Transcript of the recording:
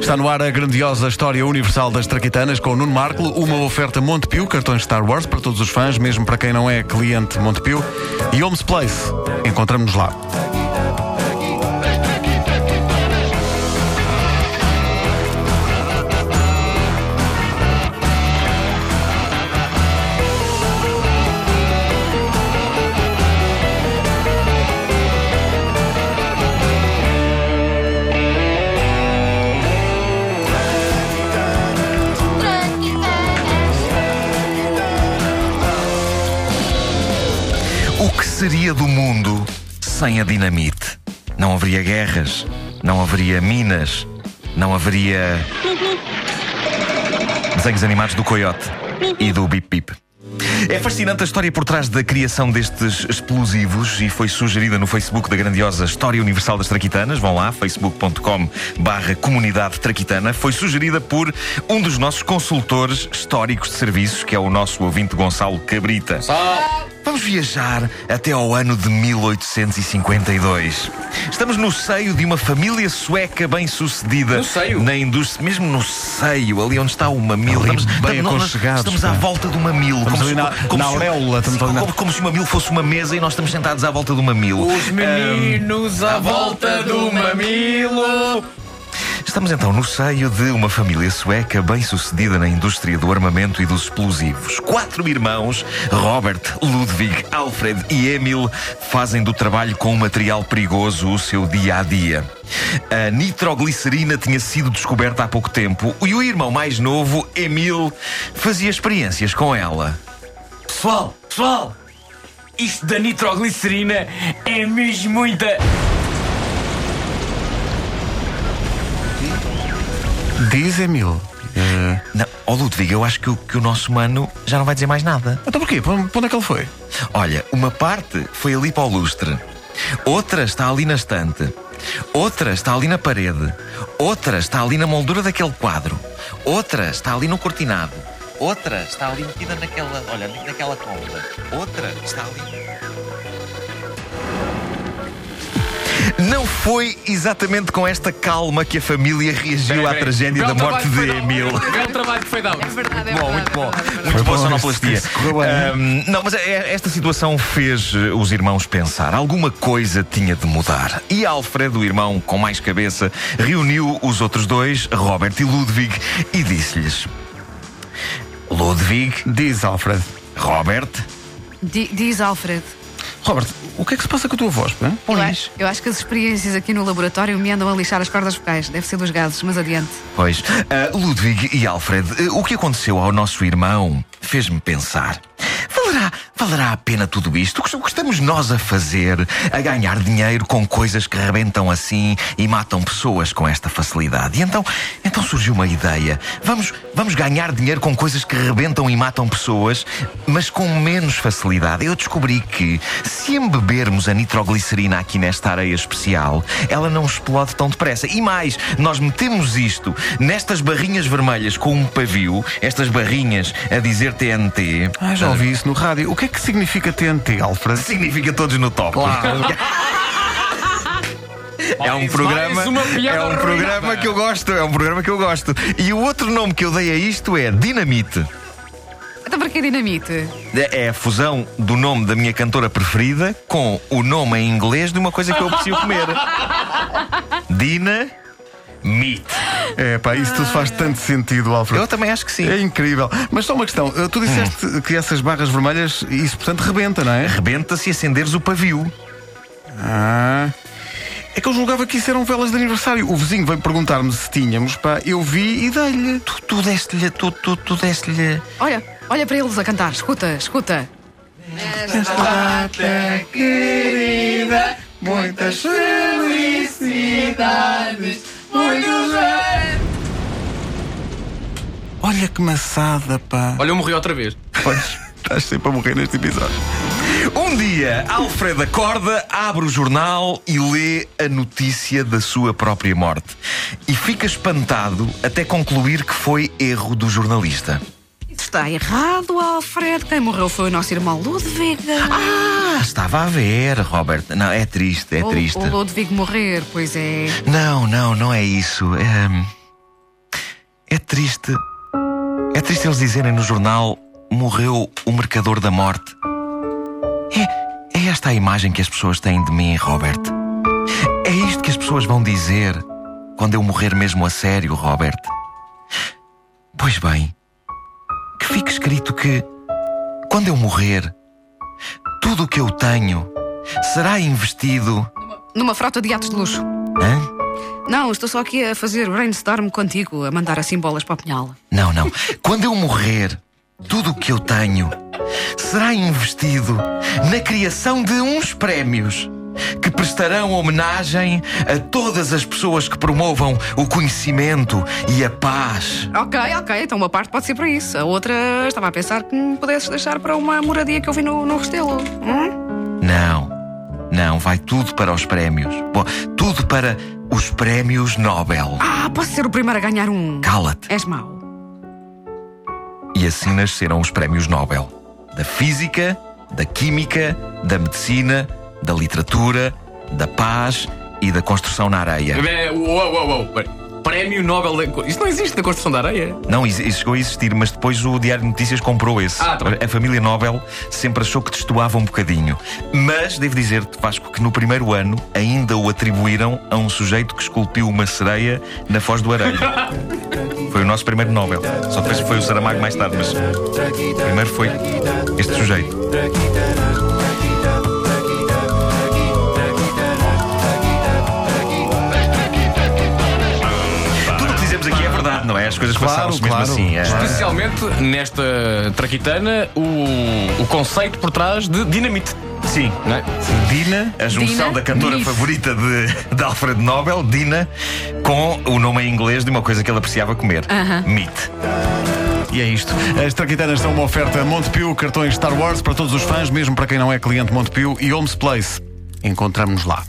Está no ar a grandiosa história universal das Traquitanas com o Nuno Marco, uma oferta Montepio, cartões Star Wars para todos os fãs, mesmo para quem não é cliente Montepio, e Homes Place. Encontramos-nos lá. Seria do mundo sem a dinamite? Não haveria guerras, não haveria minas, não haveria. desenhos animados do Coyote e do Bip Bip. É fascinante a história por trás da criação destes explosivos e foi sugerida no Facebook da grandiosa História Universal das Traquitanas. Vão lá, facebook.com barra comunidade traquitana. Foi sugerida por um dos nossos consultores históricos de serviços, que é o nosso ouvinte Gonçalo Cabrita. Vamos viajar até ao ano de 1852. Estamos no seio de uma família sueca bem-sucedida. No seio? Na indústria, mesmo no seio, ali onde está o mamilo. Ali, Estamos, bem nós- aconchegados, Estamos à volta do mamilo. Estamos ali se- na- na se- auréola, estamos Sim, como, como se o mamilo fosse uma mesa e nós estamos sentados à volta do mamilo. Os meninos à volta do mamilo. Estamos então no seio de uma família sueca bem-sucedida na indústria do armamento e dos explosivos. Quatro irmãos, Robert, Ludwig, Alfred e Emil, fazem do trabalho com material perigoso o seu dia a dia. A nitroglicerina tinha sido descoberta há pouco tempo e o irmão mais novo, Emil, fazia experiências com ela. Pessoal, pessoal, isto da nitroglicerina é mesmo muita. Diz Emil. Eh, Não, oh Ludwig, eu acho que, o- que o nosso mano já não vai dizer mais nada. então porquê? Para onde é que ele foi? Olha, uma parte foi ali para o lustre, outra está ali na estante, outra está ali na parede, outra está ali na moldura daquele quadro, outra está ali no cortinado, outra está ali metida naquela, olha, naquela cômoda, outra está ali. Não foi exatamente com esta calma que a família reagiu à tragédia da morte de Emil. Belo trabalho que foi dado. É verdade, é bom, verdade, muito é bom. é verdade. Muito boa bom, sonoplastia. Ahm, não, mas é- esta situação fez eh, os irmãos pensar. Alguma coisa tinha de mudar. E Alfred, o irmão com mais cabeça, reuniu os outros dois, Robert e Ludwig, e disse-lhes: Ludwig, Diz Alfred. Robert, Di- Diz Alfred. Robert, o que é que se passa com a tua voz? pá? Eu acho, eu acho que as experiências aqui no laboratório me andam a lixar as cordas vocais. Deve ser dos gases, mas adiante. Pois, ah, Ludwig e Alfred, eh, o que aconteceu ao nosso irmão fez-me pensar. Valerá, a pena tudo isto? O que o que estamos nós a fazer? A ganhar dinheiro com coisas que rebentam assim e matam pessoas com esta facilidade. E então, então surgiu uma ideia. Vamos, vamos ganhar dinheiro com coisas que rebentam e matam pessoas, mas com menos facilidade. Eu descobri que se embebermos a nitroglicerina aqui nesta areia especial, ela não explode tão depressa. E mais, nós metemos isto nestas barrinhas vermelhas com um pavio, estas barrinhas a dizer TNT. Ah, já ouvi isso no rádio. O que é que significa TNT, Alfred? Significa todos no top. É um programa, é um programa que eu gosto, é um programa que eu gosto. E o outro nome que eu dei a isto é Dinamite. Então para que dinamite? É a fusão do nome da minha cantora preferida com o nome em inglês de uma coisa que eu aprecio comer. Dina Meat. É pá, isso tudo faz tanto sentido, Alfred. Eu também acho que sim. É incrível. Mas só uma questão. eh, Tu disseste que essas barras vermelhas, isso portanto rebenta, não é? Rebenta se acenderes o pavio. Ah. É que eu julgava que isso eram velas de aniversário. O vizinho veio perguntar-me se tínhamos, pá, eu vi e dei-lhe. Tu, tu deste-lhe, tu, tu, tu deste-lhe. Olha, olha para eles a cantar. Escuta, escuta. Querida, muitas felicidades, Olha que maçada, pá. Olha, eu morri outra vez. Pois, estás sempre a morrer neste episódio. Um dia, Alfred acorda, abre o jornal e lê a notícia da sua própria morte. E fica espantado até concluir que foi erro do jornalista. Está errado, Alfred. Quem morreu foi o nosso irmão Ludwig. Ah, estava a ver, Robert. Não, é triste, é O- triste. O Ludwig morrer, pois é. Não, não, não é isso. É, triste. É triste eles dizerem no jornal: morreu o mercador da morte. É, é esta a imagem que as pessoas têm de mim, Robert. É isto que as pessoas vão dizer quando eu morrer mesmo a sério, Robert. Pois bem, que fique escrito que, quando eu morrer, tudo o que eu tenho será investido. Numa frota de atos de luxo. Hã? Não, estou só aqui a fazer brainstorm contigo, a mandar assim bolas para a punhala. Não, não. Quando eu morrer, tudo o que eu tenho será investido na criação de uns prémios que prestarão homenagem a todas as pessoas que promovam o conhecimento e a paz. Ok, ok, então uma parte pode ser para isso. A outra estava a pensar que me pudesses deixar para uma moradia que eu vi no, no Restelo. Hum? Não, não, vai tudo para os prémios. Bom, tudo para os prémios Nobel. Ah, posso ser o primeiro a ganhar um. Cala-te. És mau. E assim nasceram os prémios Nobel: da Física, da Química, da Medicina, da Literatura, da Paz e da Construção na Areia. É, Uou, uou, uou. Prémio Nobel. Da... Isso não existe na construção da areia. Não, isso isso chegou a existir, mas depois o Diário de Notícias comprou esse. Ah, tá bem. a família Nobel sempre achou que destoava um bocadinho. Mas devo dizer-te, Vasco, que no primeiro ano ainda o atribuíram a um sujeito que esculpiu uma sereia na Foz do Areia. foi o nosso primeiro Nobel. Só depois foi o Saramago mais tarde, mas primeiro foi este sujeito. As coisas Claro, passaram-se mesmo claro. assim. é. Especialmente nesta traquitana, o, o conceito por trás de dinamite. Sim. Não é? Dina, a junção Dina? da cantora Nif. favorita de, de Alfred Nobel, Dina, com o nome em inglês de uma coisa que ele apreciava comer: meat. E é isto. As Traquitanas são uma oferta Montepio, cartões Star Wars para todos os fãs, mesmo para quem não é cliente Montepio e Homes Place. Encontramos-nos lá.